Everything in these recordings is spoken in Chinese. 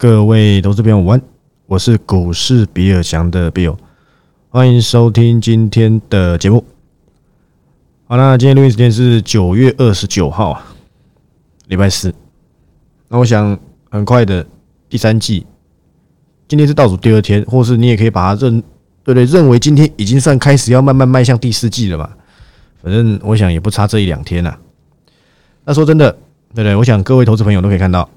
各位投资朋友晚安，我是股市比尔强的 Bill，欢迎收听今天的节目。好，那今天录音时间是九月二十九号啊，礼拜四。那我想很快的第三季，今天是倒数第二天，或是你也可以把它认对对，认为今天已经算开始要慢慢迈向第四季了吧？反正我想也不差这一两天呐。那说真的，对对，我想各位投资朋友都可以看到。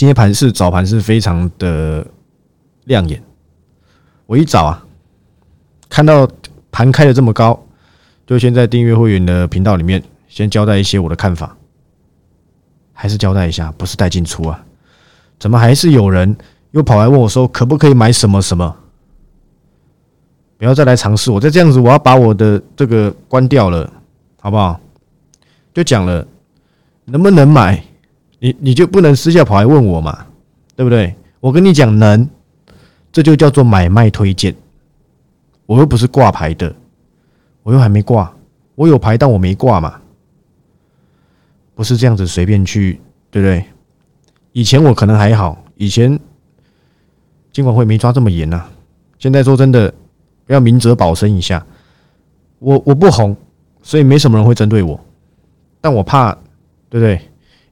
今天盘是早盘是非常的亮眼，我一早啊看到盘开的这么高，就先在订阅会员的频道里面先交代一些我的看法，还是交代一下，不是带进出啊？怎么还是有人又跑来问我说可不可以买什么什么？不要再来尝试，我再这样子，我要把我的这个关掉了，好不好？就讲了，能不能买？你你就不能私下跑来问我嘛，对不对？我跟你讲能，这就叫做买卖推荐。我又不是挂牌的，我又还没挂，我有牌但我没挂嘛，不是这样子随便去，对不对？以前我可能还好，以前监管会没抓这么严呐。现在说真的，要明哲保身一下。我我不红，所以没什么人会针对我，但我怕，对不对？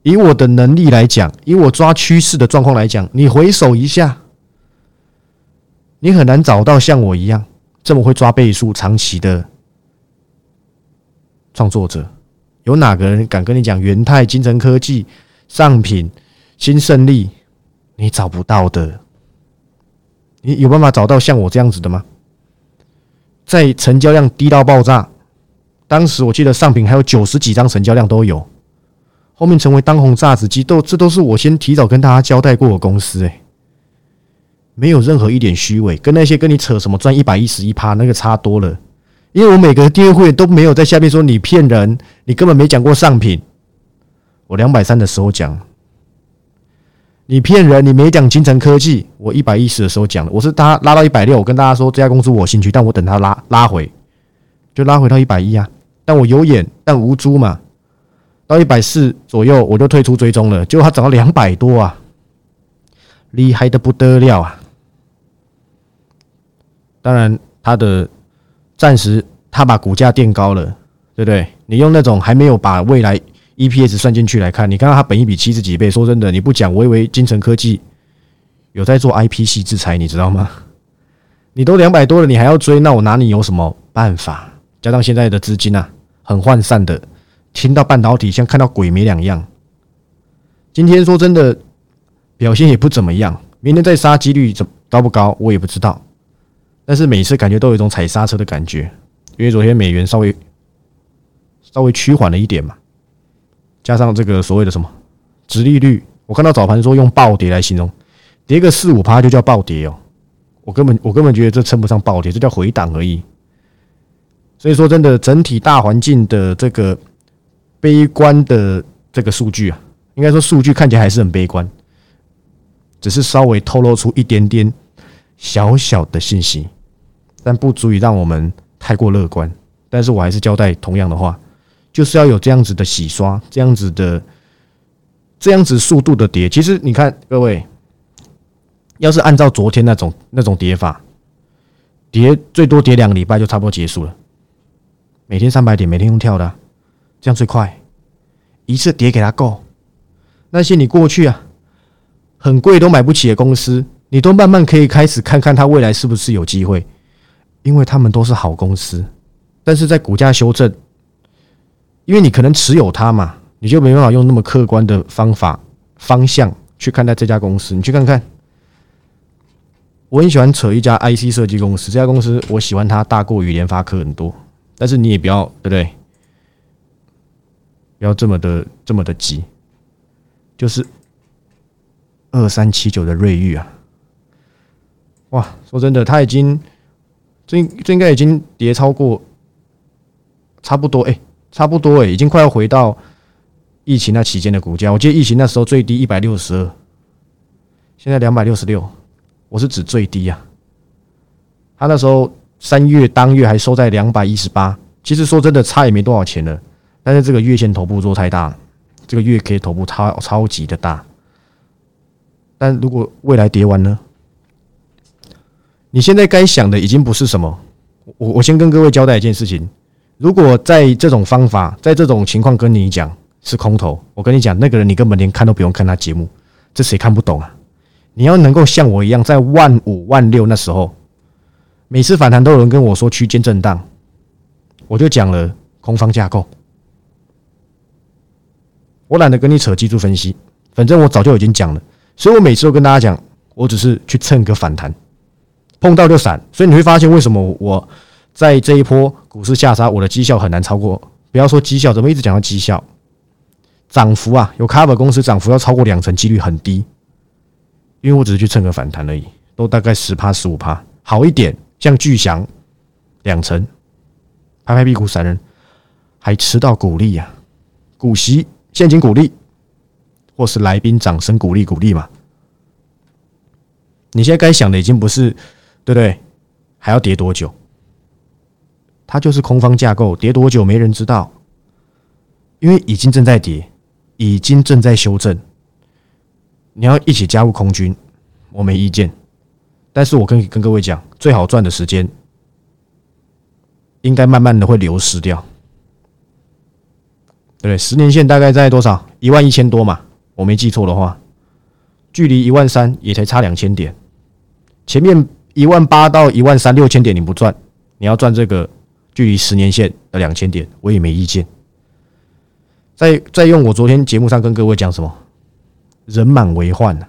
以我的能力来讲，以我抓趋势的状况来讲，你回首一下，你很难找到像我一样这么会抓倍数、长期的创作者。有哪个人敢跟你讲元泰、金城科技、上品、新胜利？你找不到的。你有办法找到像我这样子的吗？在成交量低到爆炸，当时我记得上品还有九十几张成交量都有。后面成为当红炸子鸡，都这都是我先提早跟大家交代过的公司，哎，没有任何一点虚伪，跟那些跟你扯什么赚一百一十一趴那个差多了。因为我每个订阅会都没有在下面说你骗人，你根本没讲过上品。我两百三的时候讲，你骗人，你没讲金城科技。我一百一十的时候讲了，我是他拉到一百六，我跟大家说这家公司我兴趣，但我等他拉拉回，就拉回到一百一啊。但我有眼，但无珠嘛。到一百四左右，我就退出追踪了。结果它涨到两百多啊，厉害的不得了啊！当然，它的暂时它把股价垫高了，对不对？你用那种还没有把未来 EPS 算进去来看，你看到它本一比七十几倍。说真的，你不讲，我以为金城科技有在做 IP 系制裁，你知道吗？你都两百多了，你还要追，那我拿你有什么办法？加上现在的资金啊，很涣散的。听到半导体像看到鬼没两样。今天说真的，表现也不怎么样。明天再杀几率怎高不高，我也不知道。但是每次感觉都有一种踩刹车的感觉，因为昨天美元稍微稍微趋缓了一点嘛，加上这个所谓的什么直利率，我看到早盘说用暴跌来形容，跌个四五趴就叫暴跌哦。我根本我根本觉得这称不上暴跌，这叫回档而已。所以说真的，整体大环境的这个。悲观的这个数据啊，应该说数据看起来还是很悲观，只是稍微透露出一点点小小的信息，但不足以让我们太过乐观。但是我还是交代同样的话，就是要有这样子的洗刷，这样子的这样子速度的跌。其实你看，各位，要是按照昨天那种那种跌法，跌最多跌两个礼拜就差不多结束了，每天三百点，每天用跳的。这样最快，一次跌给他够。那些你过去啊很贵都买不起的公司，你都慢慢可以开始看看它未来是不是有机会，因为他们都是好公司。但是在股价修正，因为你可能持有它嘛，你就没办法用那么客观的方法方向去看待这家公司。你去看看，我很喜欢扯一家 IC 设计公司，这家公司我喜欢它大过于联发科很多。但是你也不要对不对？不要这么的这么的急，就是二三七九的瑞玉啊，哇！说真的，它已经这这应该已经跌超过，差不多哎，差不多哎，已经快要回到疫情那期间的股价。我记得疫情那时候最低一百六十二，现在两百六十六，我是指最低啊。他那时候三月当月还收在两百一十八，其实说真的，差也没多少钱了。但是这个月线头部做太大，这个月 K 头部超超级的大，但如果未来跌完呢？你现在该想的已经不是什么。我我先跟各位交代一件事情：如果在这种方法，在这种情况跟你讲是空头，我跟你讲，那个人你根本连看都不用看他节目，这谁看不懂啊？你要能够像我一样，在万五万六那时候，每次反弹都有人跟我说区间震荡，我就讲了空方架构。我懒得跟你扯技术分析，反正我早就已经讲了，所以我每次都跟大家讲，我只是去蹭个反弹。碰到就闪，所以你会发现为什么我在这一波股市下杀，我的绩效很难超过。不要说绩效，怎么一直讲到绩效？涨幅啊，有 cover 公司涨幅要超过两成，几率很低。因为我只是去蹭个反弹而已，都大概十趴十五趴，好一点，像巨翔两成，拍拍屁股闪人，还吃到股利呀，股息、现金鼓励，或是来宾掌声鼓励鼓励嘛。你现在该想的已经不是。对不对？还要跌多久？它就是空方架构，跌多久没人知道，因为已经正在跌，已经正在修正。你要一起加入空军，我没意见。但是我跟跟各位讲，最好赚的时间，应该慢慢的会流失掉。对，十年线大概在多少？一万一千多嘛？我没记错的话，距离一万三也才差两千点，前面。一万八到一万三六千点你不赚，你要赚这个距离十年线的两千点，我也没意见。再再用我昨天节目上跟各位讲什么，人满为患呢？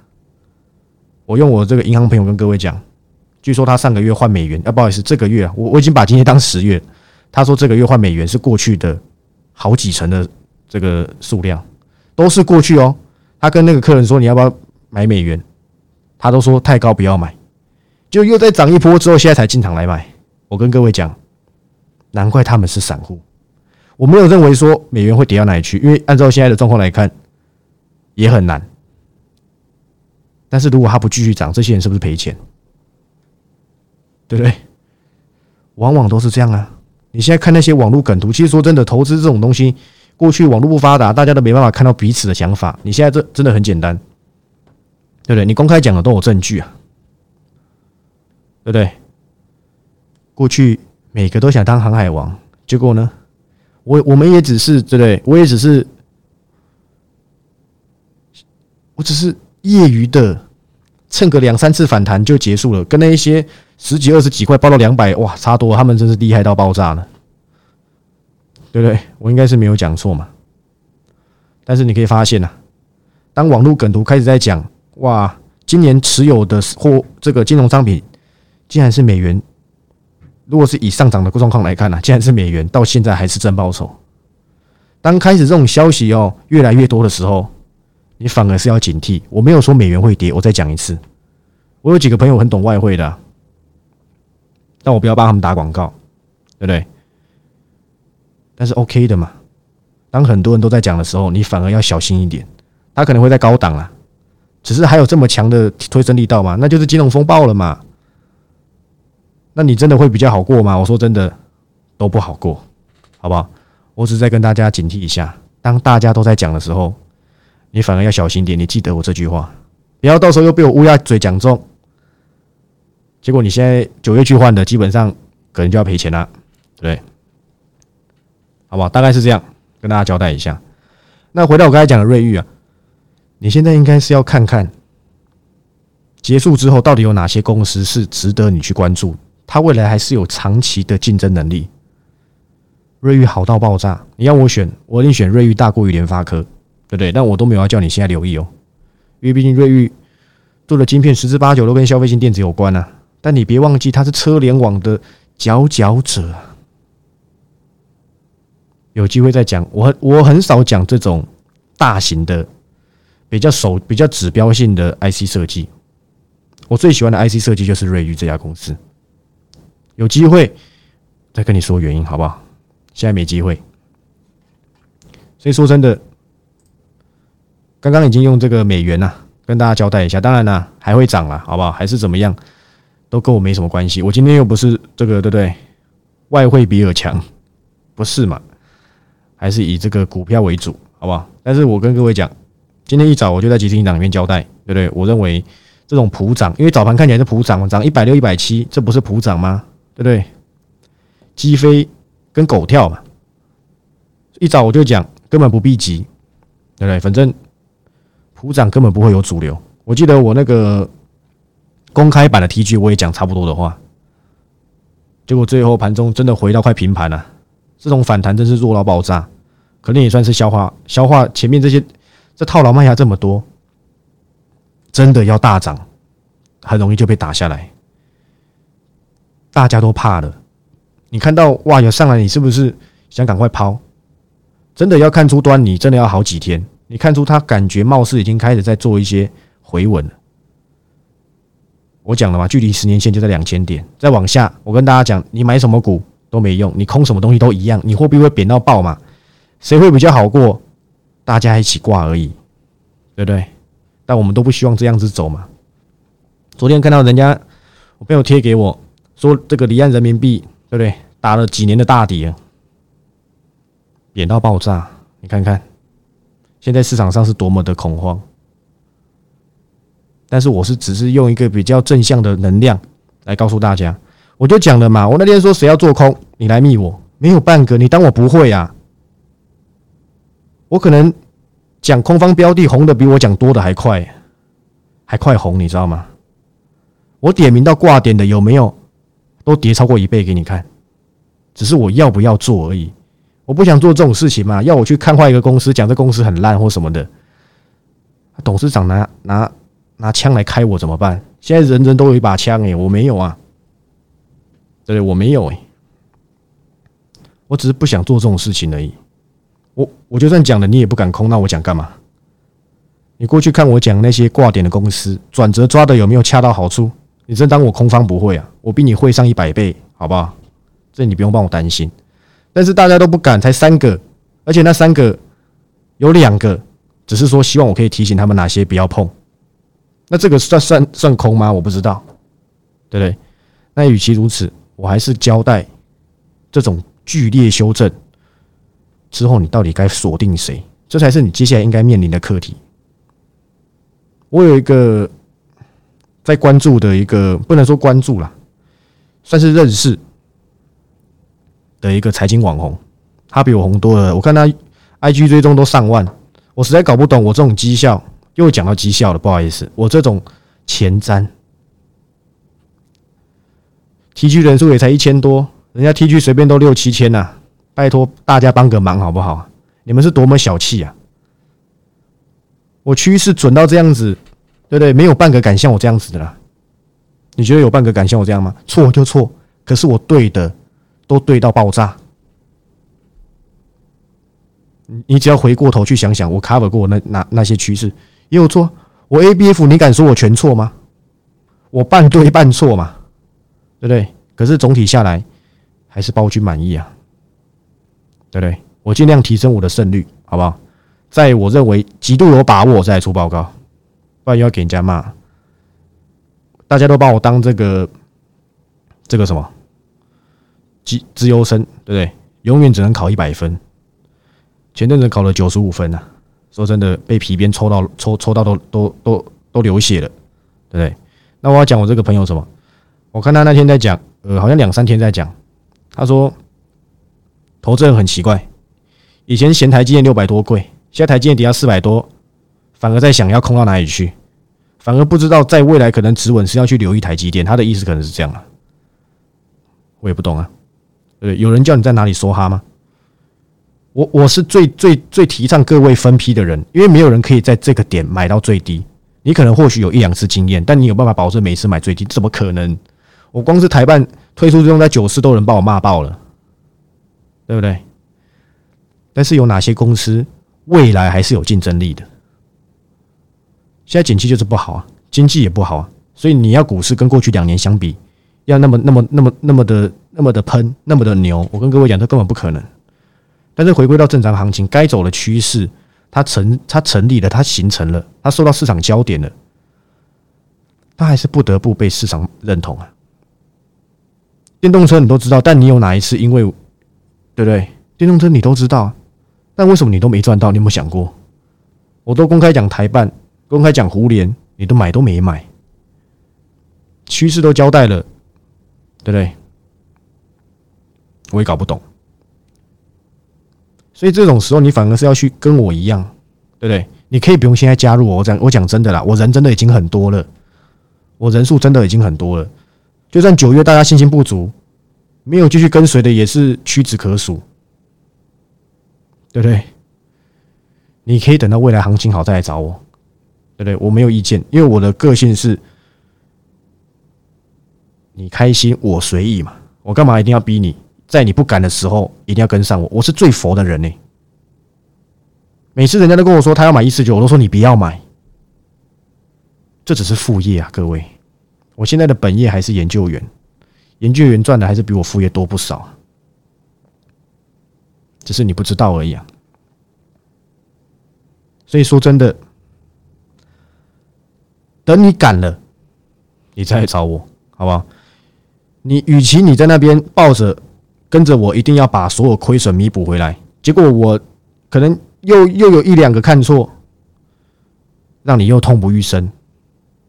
我用我这个银行朋友跟各位讲，据说他上个月换美元，啊不好意思，这个月啊，我我已经把今天当十月，他说这个月换美元是过去的好几成的这个数量，都是过去哦。他跟那个客人说你要不要买美元，他都说太高不要买。就又再涨一波之后，现在才进场来买。我跟各位讲，难怪他们是散户。我没有认为说美元会跌到哪里去，因为按照现在的状况来看，也很难。但是如果它不继续涨，这些人是不是赔钱？对不对？往往都是这样啊。你现在看那些网络梗图，其实说真的，投资这种东西，过去网络不发达，大家都没办法看到彼此的想法。你现在这真的很简单，对不对？你公开讲的都有证据啊。对不对？过去每个都想当航海王，结果呢？我我们也只是对不对？我也只是，我只是业余的蹭个两三次反弹就结束了，跟那一些十几二十几块爆到两百，哇，差多，他们真是厉害到爆炸了，对不对？我应该是没有讲错嘛。但是你可以发现呐，当网络梗图开始在讲，哇，今年持有的或这个金融商品。竟然是美元，如果是以上涨的状况来看呢，竟然是美元到现在还是正报酬。当开始这种消息哦越来越多的时候，你反而是要警惕。我没有说美元会跌，我再讲一次，我有几个朋友很懂外汇的，但我不要帮他们打广告，对不对？但是 OK 的嘛。当很多人都在讲的时候，你反而要小心一点。他可能会在高档啊，只是还有这么强的推升力道嘛？那就是金融风暴了嘛。那你真的会比较好过吗？我说真的，都不好过，好不好？我只是在跟大家警惕一下，当大家都在讲的时候，你反而要小心点。你记得我这句话，不要到时候又被我乌鸦嘴讲中，结果你现在九月去换的，基本上可能就要赔钱了，对，好不好？大概是这样，跟大家交代一下。那回到我刚才讲的瑞玉啊，你现在应该是要看看结束之后，到底有哪些公司是值得你去关注。它未来还是有长期的竞争能力。瑞昱好到爆炸，你要我选，我一定选瑞昱大过于联发科，对不对？但我都没有要叫你现在留意哦，因为毕竟瑞昱做的晶片十之八九都跟消费性电子有关啊。但你别忘记，它是车联网的佼佼者。有机会再讲，我我很少讲这种大型的、比较手、比较指标性的 IC 设计。我最喜欢的 IC 设计就是瑞昱这家公司。有机会再跟你说原因，好不好？现在没机会，所以说真的，刚刚已经用这个美元呐，跟大家交代一下。当然呢，还会涨了，好不好？还是怎么样，都跟我没什么关系。我今天又不是这个，对不对？外汇比尔强，不是嘛？还是以这个股票为主，好不好？但是我跟各位讲，今天一早我就在集资营长里面交代，对不对？我认为这种普涨，因为早盘看起来是普涨，涨一百六、一百七，这不是普涨吗？对不对？鸡飞跟狗跳嘛，一早我就讲，根本不必急，对不对？反正普涨根本不会有主流。我记得我那个公开版的 T G 我也讲差不多的话，结果最后盘中真的回到快平盘了，这种反弹真是弱到爆炸，可能也算是消化消化前面这些这套牢卖下这么多，真的要大涨，很容易就被打下来，大家都怕了。你看到哇有上来，你是不是想赶快抛？真的要看出端倪，真的要好几天。你看出他感觉貌似已经开始在做一些回稳了。我讲了嘛，距离十年线就在两千点，再往下，我跟大家讲，你买什么股都没用，你空什么东西都一样，你货币会贬到爆嘛？谁会比较好过？大家一起挂而已，对不对？但我们都不希望这样子走嘛。昨天看到人家我朋友贴给我说，这个离岸人民币。对不对？打了几年的大底，贬到爆炸。你看看，现在市场上是多么的恐慌。但是我是只是用一个比较正向的能量来告诉大家。我就讲了嘛，我那天说谁要做空，你来密我，没有半个，你当我不会啊？我可能讲空方标的红的比我讲多的还快，还快红，你知道吗？我点名到挂点的有没有？都跌超过一倍给你看，只是我要不要做而已。我不想做这种事情嘛，要我去看坏一个公司，讲这公司很烂或什么的，董事长拿拿拿枪来开我怎么办？现在人人都有一把枪诶，我没有啊，对我没有诶，我只是不想做这种事情而已。我我就算讲了，你也不敢空，那我讲干嘛？你过去看我讲那些挂点的公司，转折抓的有没有恰到好处？你真当我空方不会啊？我比你会上一百倍，好不好？这你不用帮我担心。但是大家都不敢，才三个，而且那三个有两个只是说希望我可以提醒他们哪些不要碰。那这个算算算空吗？我不知道，对不对？那与其如此，我还是交代这种剧烈修正之后，你到底该锁定谁？这才是你接下来应该面临的课题。我有一个。在关注的一个不能说关注了，算是认识的一个财经网红，他比我红多了。我看他 IG 追踪都上万，我实在搞不懂。我这种绩效又讲到绩效了，不好意思，我这种前瞻 T G 人数也才一千多，人家 T G 随便都六七千呐，拜托大家帮个忙好不好？你们是多么小气啊！我趋势准到这样子。对不对？没有半个敢像我这样子的啦。你觉得有半个敢像我这样吗？错就错，可是我对的都对到爆炸。你你只要回过头去想想，我 cover 过那那那些趋势也有错。我 A B F，你敢说我全错吗？我半对半错嘛，对不对？可是总体下来还是包君满意啊，对不对？我尽量提升我的胜率，好不好？在我认为极度有把握再出报告。不然又要给人家骂，大家都把我当这个这个什么资资优生，对不对？永远只能考一百分。前阵子考了九十五分啊，说真的，被皮鞭抽到抽抽到都都都都流血了，对不对？那我要讲我这个朋友什么？我看他那天在讲，呃，好像两三天在讲，他说投资人很奇怪，以前嫌台积电六百多贵，现在台积电跌到四百多。反而在想要空到哪里去，反而不知道在未来可能止稳是要去留一台积电，他的意思可能是这样啊，我也不懂啊，对有人叫你在哪里说哈吗？我我是最最最提倡各位分批的人，因为没有人可以在这个点买到最低。你可能或许有一两次经验，但你有办法保证每一次买最低？怎么可能？我光是台办推出这种在九市都能把我骂爆了，对不对？但是有哪些公司未来还是有竞争力的？现在景气就是不好啊，经济也不好啊，所以你要股市跟过去两年相比，要那么那么那么那么的那么的喷，那么的牛，我跟各位讲，这根本不可能。但是回归到正常行情，该走的趋势，它成它成立了，它形成了，它受到市场焦点了，它还是不得不被市场认同啊。电动车你都知道，但你有哪一次因为对不对？电动车你都知道，但为什么你都没赚到？你有没有想过？我都公开讲台办。公开讲胡联你都买都没买，趋势都交代了，对不对？我也搞不懂，所以这种时候你反而是要去跟我一样，对不对？你可以不用现在加入我，我讲我讲真的啦，我人真的已经很多了，我人数真的已经很多了。就算九月大家信心不足，没有继续跟随的也是屈指可数，对不对？你可以等到未来行情好再来找我，对不对？我没有意见，因为我的个性是，你开心我随意嘛，我干嘛一定要逼你？在你不敢的时候，一定要跟上我。我是最佛的人呢。每次人家都跟我说他要买一四九，我都说你不要买。这只是副业啊，各位。我现在的本业还是研究员，研究员赚的还是比我副业多不少。只是你不知道而已啊。所以说真的，等你敢了，你再找我，好不好？你与其你在那边抱着。跟着我，一定要把所有亏损弥补回来。结果我可能又又有一两个看错，让你又痛不欲生。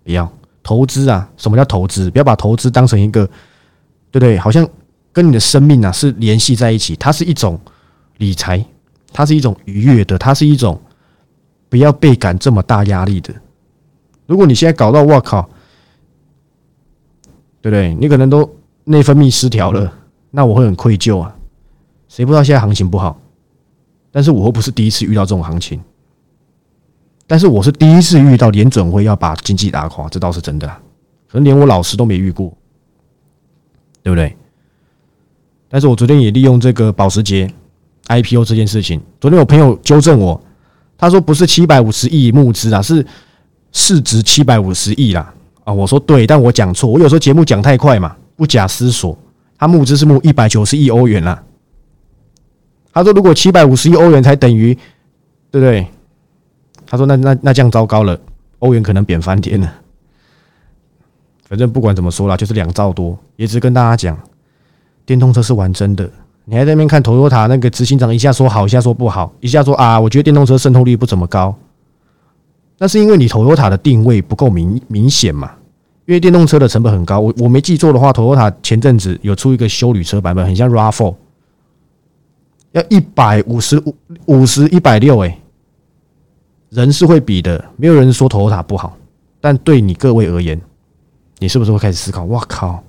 不要投资啊！什么叫投资？不要把投资当成一个，对不对？好像跟你的生命啊是联系在一起。它是一种理财，它是一种愉悦的，它是一种不要倍感这么大压力的。如果你现在搞到我靠，对不对？你可能都内分泌失调了。那我会很愧疚啊！谁不知道现在行情不好？但是我又不是第一次遇到这种行情，但是我是第一次遇到联准会要把经济打垮，这倒是真的。可能连我老师都没遇过，对不对？但是我昨天也利用这个保时捷 IPO 这件事情，昨天有朋友纠正我，他说不是七百五十亿募资啊，是市值七百五十亿啦。啊，我说对，但我讲错，我有时候节目讲太快嘛，不假思索。他募资是募一百九十亿欧元啦。他说：“如果七百五十亿欧元才等于，对不对？”他说：“那那那这样糟糕了，欧元可能贬翻天了。”反正不管怎么说啦，就是两兆多。也只跟大家讲，电动车是玩真的。你还在那边看 Toyota 那个执行长一下说好，一下说不好，一下说啊，我觉得电动车渗透率不怎么高。那是因为你 Toyota 的定位不够明明显嘛。因为电动车的成本很高，我我没记错的话，Toyota 前阵子有出一个修旅车版本，很像 Rav4，要一百五十五五十一百六，哎，人是会比的，没有人说 Toyota 不好，但对你各位而言，你是不是会开始思考？哇靠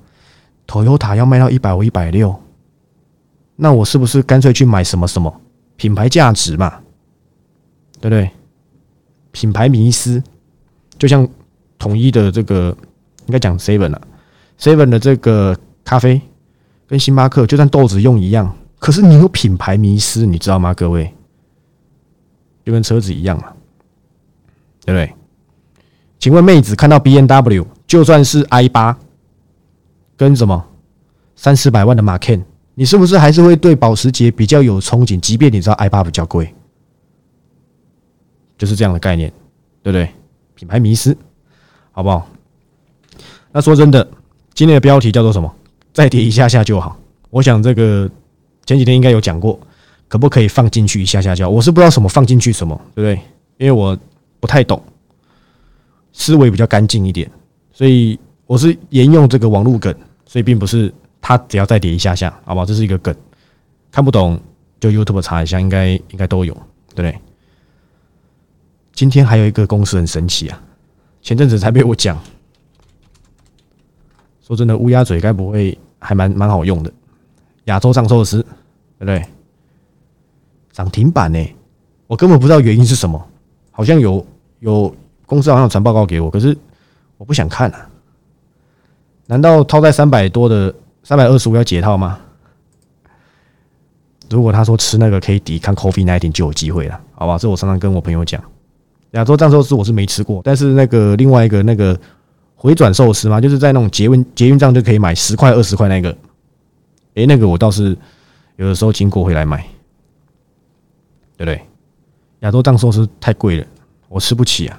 ，Toyota 要卖到一百五一百六，那我是不是干脆去买什么什么品牌价值嘛？对不对？品牌迷思，就像统一的这个。应该讲 seven 了，seven 的这个咖啡跟星巴克就算豆子用一样，可是你有品牌迷失，你知道吗？各位，就跟车子一样嘛，对不对？请问妹子看到 B N W，就算是 i 八跟什么三四百万的马 Ken，你是不是还是会对保时捷比较有憧憬？即便你知道 i 八比较贵，就是这样的概念，对不对？品牌迷失，好不好？那说真的，今天的标题叫做什么？再跌一下下就好。我想这个前几天应该有讲过，可不可以放进去一下下就好？我是不知道什么放进去什么，对不对？因为我不太懂，思维比较干净一点，所以我是沿用这个网络梗，所以并不是它只要再跌一下下，好不好？这是一个梗，看不懂就 YouTube 查一下，应该应该都有，对不对？今天还有一个公司很神奇啊，前阵子才被我讲。说真的，乌鸦嘴该不会还蛮蛮好用的？亚洲藏寿司，对不对？涨停板呢？我根本不知道原因是什么，好像有有公司好像传报告给我，可是我不想看啊。难道套在三百多的三百二十五要解套吗？如果他说吃那个可以抵抗 COVID nineteen 就有机会了，好吧？这我常常跟我朋友讲，亚洲藏寿司我是没吃过，但是那个另外一个那个。回转寿司嘛，就是在那种捷运捷运站就可以买十块二十块那个，诶，那个我倒是有的时候经过会来买，对不对？亚洲藏寿司太贵了，我吃不起啊。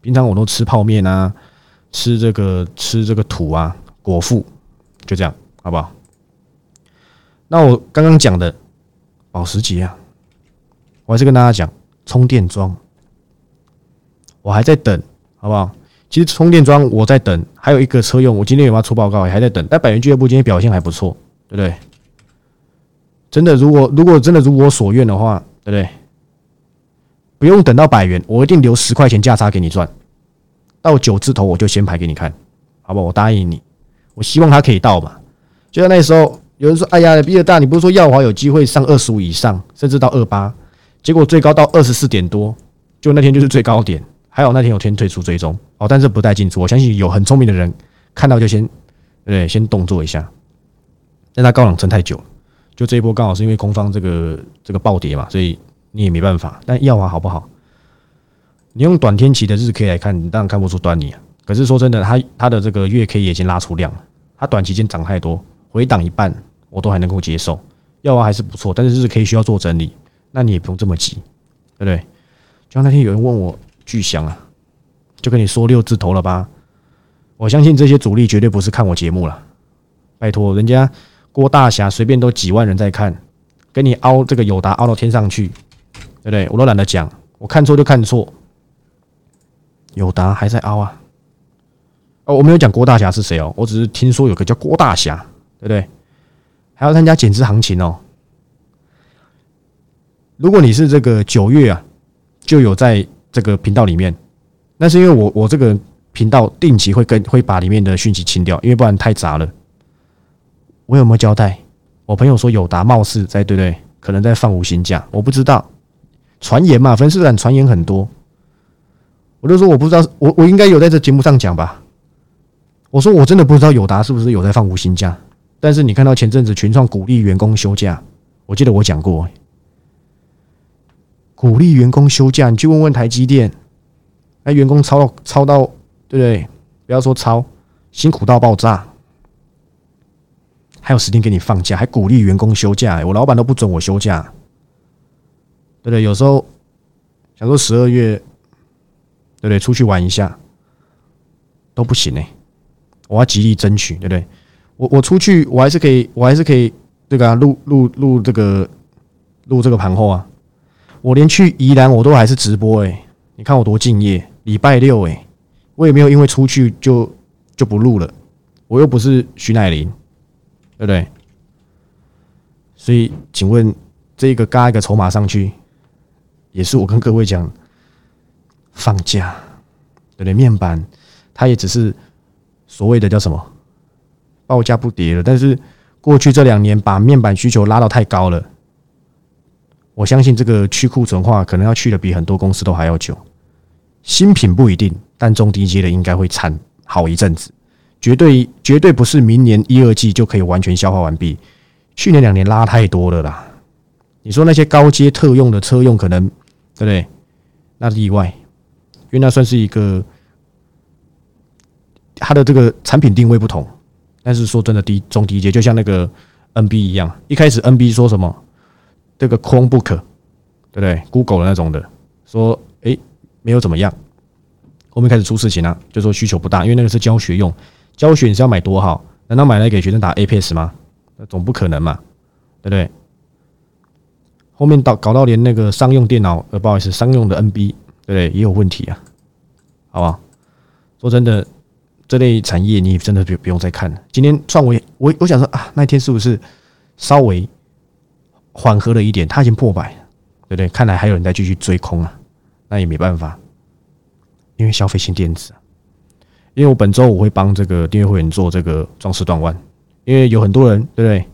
平常我都吃泡面啊，吃这个吃这个土啊，果腹，就这样，好不好？那我刚刚讲的保时捷啊，我还是跟大家讲充电桩，我还在等。好不好？其实充电桩我在等，还有一个车用，我今天有要出报告，还在等。但百元俱乐部今天表现还不错，对不对？真的，如果如果真的如我所愿的话，对不对？不用等到百元，我一定留十块钱价差给你赚。到九字头我就先排给你看，好不好？我答应你，我希望它可以到嘛。就在那时候，有人说：“哎呀，比尔大，你不是说耀华有机会上二十五以上，甚至到二八？结果最高到二十四点多，就那天就是最高点。还好那天有天退出追踪哦，但是不带进出。我相信有很聪明的人看到就先对，先动作一下。但他高冷撑太久，就这一波刚好是因为空方这个这个暴跌嘛，所以你也没办法。但耀华好不好？你用短天期的日 K 来看，你当然看不出端倪啊。可是说真的，它它的这个月 K 也已经拉出量了，它短期间涨太多。回档一半，我都还能够接受，耀华还是不错，但是日 K 需要做整理，那你也不用这么急，对不对？就像那天有人问我巨翔啊，就跟你说六字头了吧？我相信这些主力绝对不是看我节目了，拜托，人家郭大侠随便都几万人在看，跟你凹这个友达凹到天上去，对不对？我都懒得讲，我看错就看错，友达还在凹啊？哦，我没有讲郭大侠是谁哦，我只是听说有个叫郭大侠。对不对？还要参加减资行情哦。如果你是这个九月啊，就有在这个频道里面，那是因为我我这个频道定期会跟会把里面的讯息清掉，因为不然太杂了。我有没有交代？我朋友说友达貌似在对不对？可能在放无薪假，我不知道。传言嘛，粉丝团传言很多，我就说我不知道，我我应该有在这节目上讲吧。我说我真的不知道友达是不是有在放无薪假。但是你看到前阵子群创鼓励员工休假，我记得我讲过，鼓励员工休假，你去问问台积电，那员工超到超到，对不对？不要说超，辛苦到爆炸，还有时间给你放假，还鼓励员工休假，我老板都不准我休假，对不对？有时候想说十二月，对不对？出去玩一下都不行哎，我要极力争取，对不对？我我出去，我还是可以，我还是可以这个录录录这个录这个盘后啊。我连去宜兰我都还是直播哎，你看我多敬业。礼拜六哎，我也没有因为出去就就不录了。我又不是徐乃麟，对不对？所以，请问这个嘎一个筹码上去，也是我跟各位讲放假，对不对？面板它也只是所谓的叫什么？报价不跌了，但是过去这两年把面板需求拉到太高了，我相信这个去库存化可能要去的比很多公司都还要久。新品不一定，但中低阶的应该会惨好一阵子，绝对绝对不是明年一二季就可以完全消化完毕。去年两年拉太多了啦，你说那些高阶特用的车用可能对不对？那例外，因为那算是一个它的这个产品定位不同。但是说真的，低中低阶就像那个 NB 一样，一开始 NB 说什么这个 Chromebook，对不对？Google 的那种的，说哎没有怎么样，后面开始出事情了，就说需求不大，因为那个是教学用，教学你是要买多好？难道买来给学生打 APS 吗？那总不可能嘛，对不对？后面到搞到连那个商用电脑，呃不好意思，商用的 NB，对不对？也有问题啊，好不好？说真的。这类产业你真的不不用再看了。今天创维，我我想说啊，那天是不是稍微缓和了一点？它已经破百，对不对？看来还有人在继续追空啊，那也没办法，因为消费性电子啊。因为我本周我会帮这个订阅会员做这个装饰断腕，因为有很多人对不对？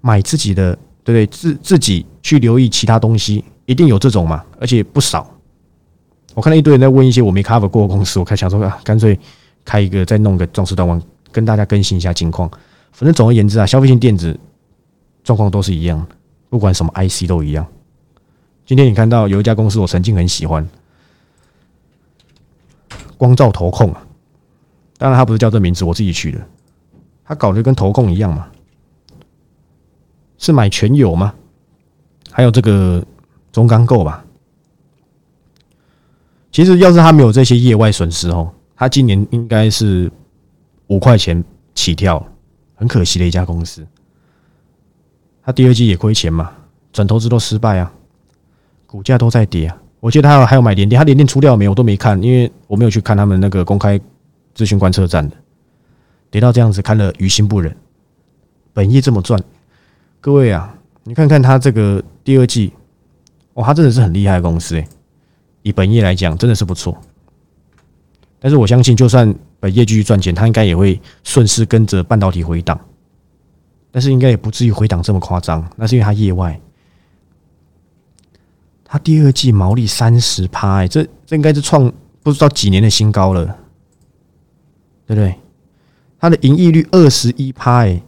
买自己的对对？自自己去留意其他东西，一定有这种嘛，而且不少。我看到一堆人在问一些我没 cover 过的公司，我开想说啊，干脆开一个再弄个壮士断腕，跟大家更新一下情况。反正总而言之啊，消费性电子状况都是一样，不管什么 IC 都一样。今天你看到有一家公司，我曾经很喜欢，光照投控啊，当然它不是叫这名字，我自己取的。它搞得跟投控一样嘛，是买全有吗？还有这个中钢构吧。其实，要是他没有这些业外损失哦，他今年应该是五块钱起跳，很可惜的一家公司。他第二季也亏钱嘛，转投资都失败啊，股价都在跌啊。我记得他还有买联电，他联电出掉没有？我都没看，因为我没有去看他们那个公开资讯观测站的。跌到这样子，看了于心不忍。本业这么赚，各位啊，你看看他这个第二季，哇，他真的是很厉害的公司诶。以本业来讲，真的是不错。但是我相信，就算本业继续赚钱，他应该也会顺势跟着半导体回档。但是应该也不至于回档这么夸张，那是因为他业外。他第二季毛利三十趴，这这应该是创不知道几年的新高了，对不对？它的盈利率二十一趴，哎，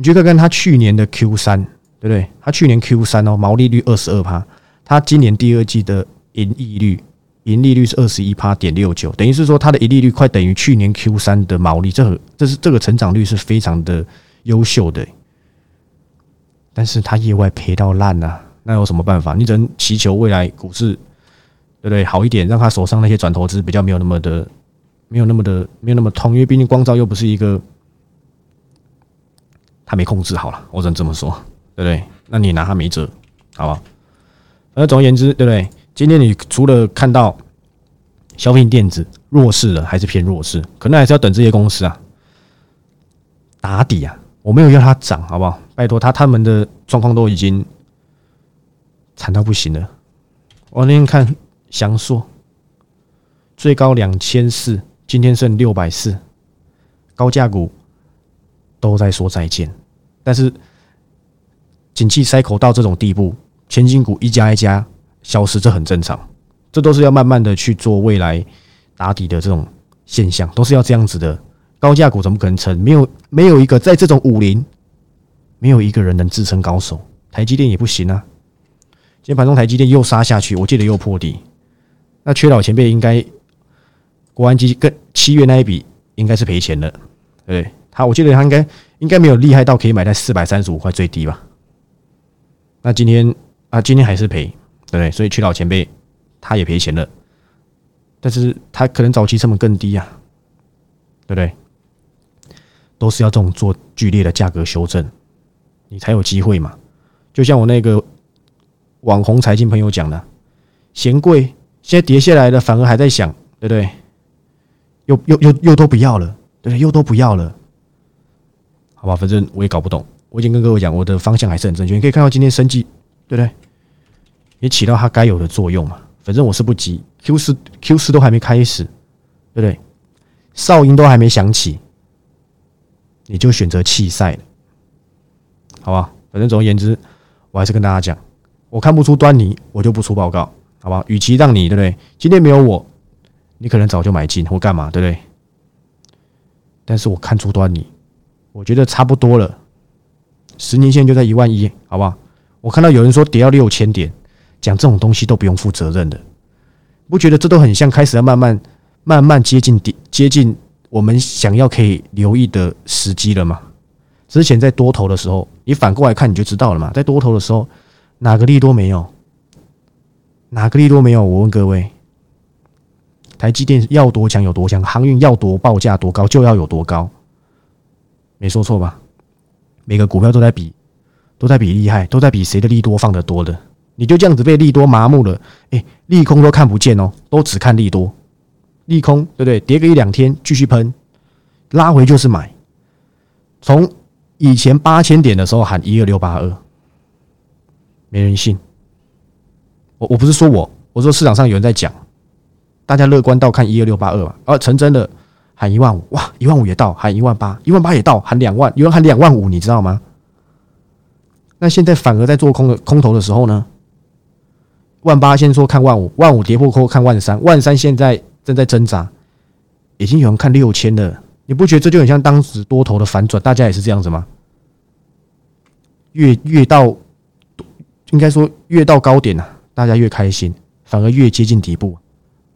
你觉得跟他去年的 Q 三，对不对？他去年 Q 三哦，毛利率二十二趴，他今年第二季的盈利率盈利率是二十一趴点六九，等于是说它的盈利率快等于去年 Q 三的毛利，这这是这个成长率是非常的优秀的。但是他业外赔到烂呐。那有什么办法？你只能祈求未来股市，对不对？好一点，让他手上那些转投资比较没有那么的，没有那么的，没有那么痛。因为毕竟光照又不是一个，他没控制好了，我只能这么说，对不对？那你拿他没辙，好吧？那总而言之，对不对？今天你除了看到消费电子弱势了，还是偏弱势，可能还是要等这些公司啊打底啊。我没有要它涨，好不好？拜托他，他们的状况都已经。惨到不行了！我那天看祥硕最高两千四，今天剩六百四，高价股都在说再见。但是景气塞口到这种地步，千金股一家一家消失，这很正常。这都是要慢慢的去做未来打底的这种现象，都是要这样子的。高价股怎么可能成？没有没有一个在这种武林，没有一个人能支撑高手。台积电也不行啊。今天盘中台积电又杀下去，我记得又破底。那缺老前辈应该国安基金跟七月那一笔应该是赔钱了，对他我记得他应该应该没有厉害到可以买在四百三十五块最低吧？那今天啊，今天还是赔，对不对？所以曲老前辈他也赔钱了，但是他可能早期成本更低啊，对不对？都是要这种做剧烈的价格修正，你才有机会嘛。就像我那个。网红财经朋友讲的，嫌贵，现在跌下来的反而还在想，对不对？又又又又都不要了，对对？又都不要了，好吧，反正我也搞不懂。我已经跟各位讲，我的方向还是很正确。你可以看到今天升绩，对不对？也起到它该有的作用嘛。反正我是不急，Q 四 Q 四都还没开始，对不对？哨音都还没响起，你就选择弃赛了，好吧？反正总而言之，我还是跟大家讲。我看不出端倪，我就不出报告，好吧？与其让你对不对？今天没有我，你可能早就买进或干嘛，对不对？但是我看出端倪，我觉得差不多了。十年线就在一万一，好不好？我看到有人说跌到六千点，讲这种东西都不用负责任的，不觉得这都很像开始要慢慢慢慢接近底接近我们想要可以留意的时机了吗？之前在多头的时候，你反过来看你就知道了嘛，在多头的时候。哪个利多没有？哪个利多没有？我问各位，台积电要多强有多强，航运要多报价多高就要有多高，没说错吧？每个股票都在比，都在比厉害，都在比谁的利多放得多的。你就这样子被利多麻木了，哎，利空都看不见哦，都只看利多，利空对不对？跌个一两天继续喷，拉回就是买。从以前八千点的时候喊一二六八二。没人信，我我不是说我，我说市场上有人在讲，大家乐观到看一二六八二嘛，而成真的喊一万五，哇，一万五也到，喊一万八，一万八也到，喊两万，有人喊两万五，你知道吗？那现在反而在做空的空头的时候呢，万八先说看万五，万五跌破后看万三，万三现在正在挣扎，已经有人看六千了，你不觉得这就很像当时多头的反转？大家也是这样子吗？越越到。应该说，越到高点呢，大家越开心；反而越接近底部，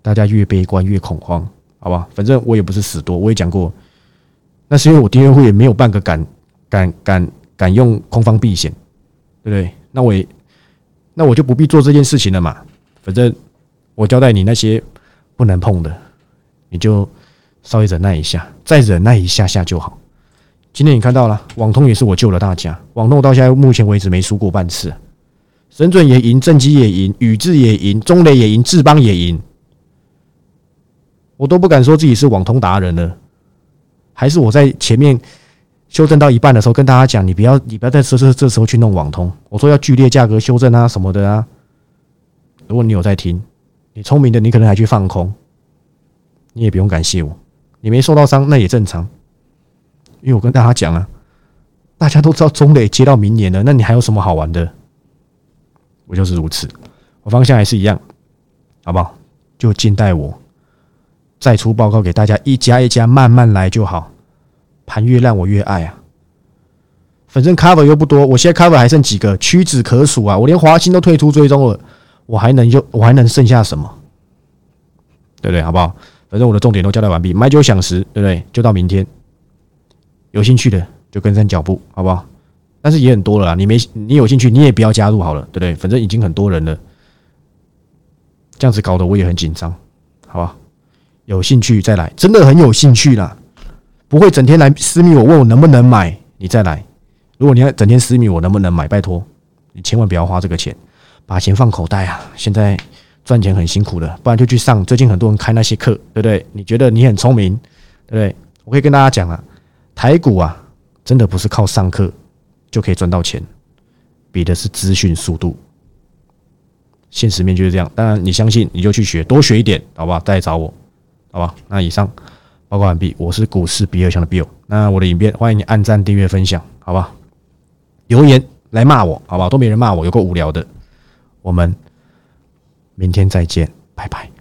大家越悲观、越恐慌，好吧？反正我也不是死多，我也讲过，那是因为我订阅会也没有半个敢、敢、敢、敢用空方避险，对不对？那我也，那我就不必做这件事情了嘛。反正我交代你那些不能碰的，你就稍微忍耐一下，再忍耐一下下就好。今天你看到了，网通也是我救了大家，网通到现在目前为止没输过半次。神准也赢，正机也赢，宇智也赢，中雷也赢，智邦也赢，我都不敢说自己是网通达人了。还是我在前面修正到一半的时候跟大家讲，你不要，你不要在这这这时候去弄网通。我说要剧烈价格修正啊什么的啊。如果你有在听，你聪明的，你可能还去放空，你也不用感谢我，你没受到伤那也正常。因为我跟大家讲啊，大家都知道中磊接到明年了，那你还有什么好玩的？我就是如此，我方向还是一样，好不好？就静待我。再出报告给大家，一家一家慢慢来就好。盘越烂我越爱啊！反正 cover 又不多，我现在 cover 还剩几个，屈指可数啊！我连华兴都退出追踪了，我还能就我还能剩下什么？对不对？好不好？反正我的重点都交代完毕，买酒享食，对不对？就到明天，有兴趣的就跟上脚步，好不好？但是也很多了，你没你有兴趣，你也不要加入好了，对不对？反正已经很多人了，这样子搞得我也很紧张，好吧？有兴趣再来，真的很有兴趣啦，不会整天来私密我问我能不能买，你再来。如果你要整天私密我能不能买，拜托你千万不要花这个钱，把钱放口袋啊！现在赚钱很辛苦的，不然就去上。最近很多人开那些课，对不对？你觉得你很聪明，对不对？我可以跟大家讲啊，台股啊，真的不是靠上课就可以赚到钱，比的是资讯速度。现实面就是这样。当然你相信你就去学，多学一点，好不好？再来找我。好吧，那以上报告完毕。我是股市比尔强的 Bill。那我的影片欢迎你按赞、订阅、分享，好吧？留言来骂我，好吧？都没人骂我，有够无聊的。我们明天再见，拜拜。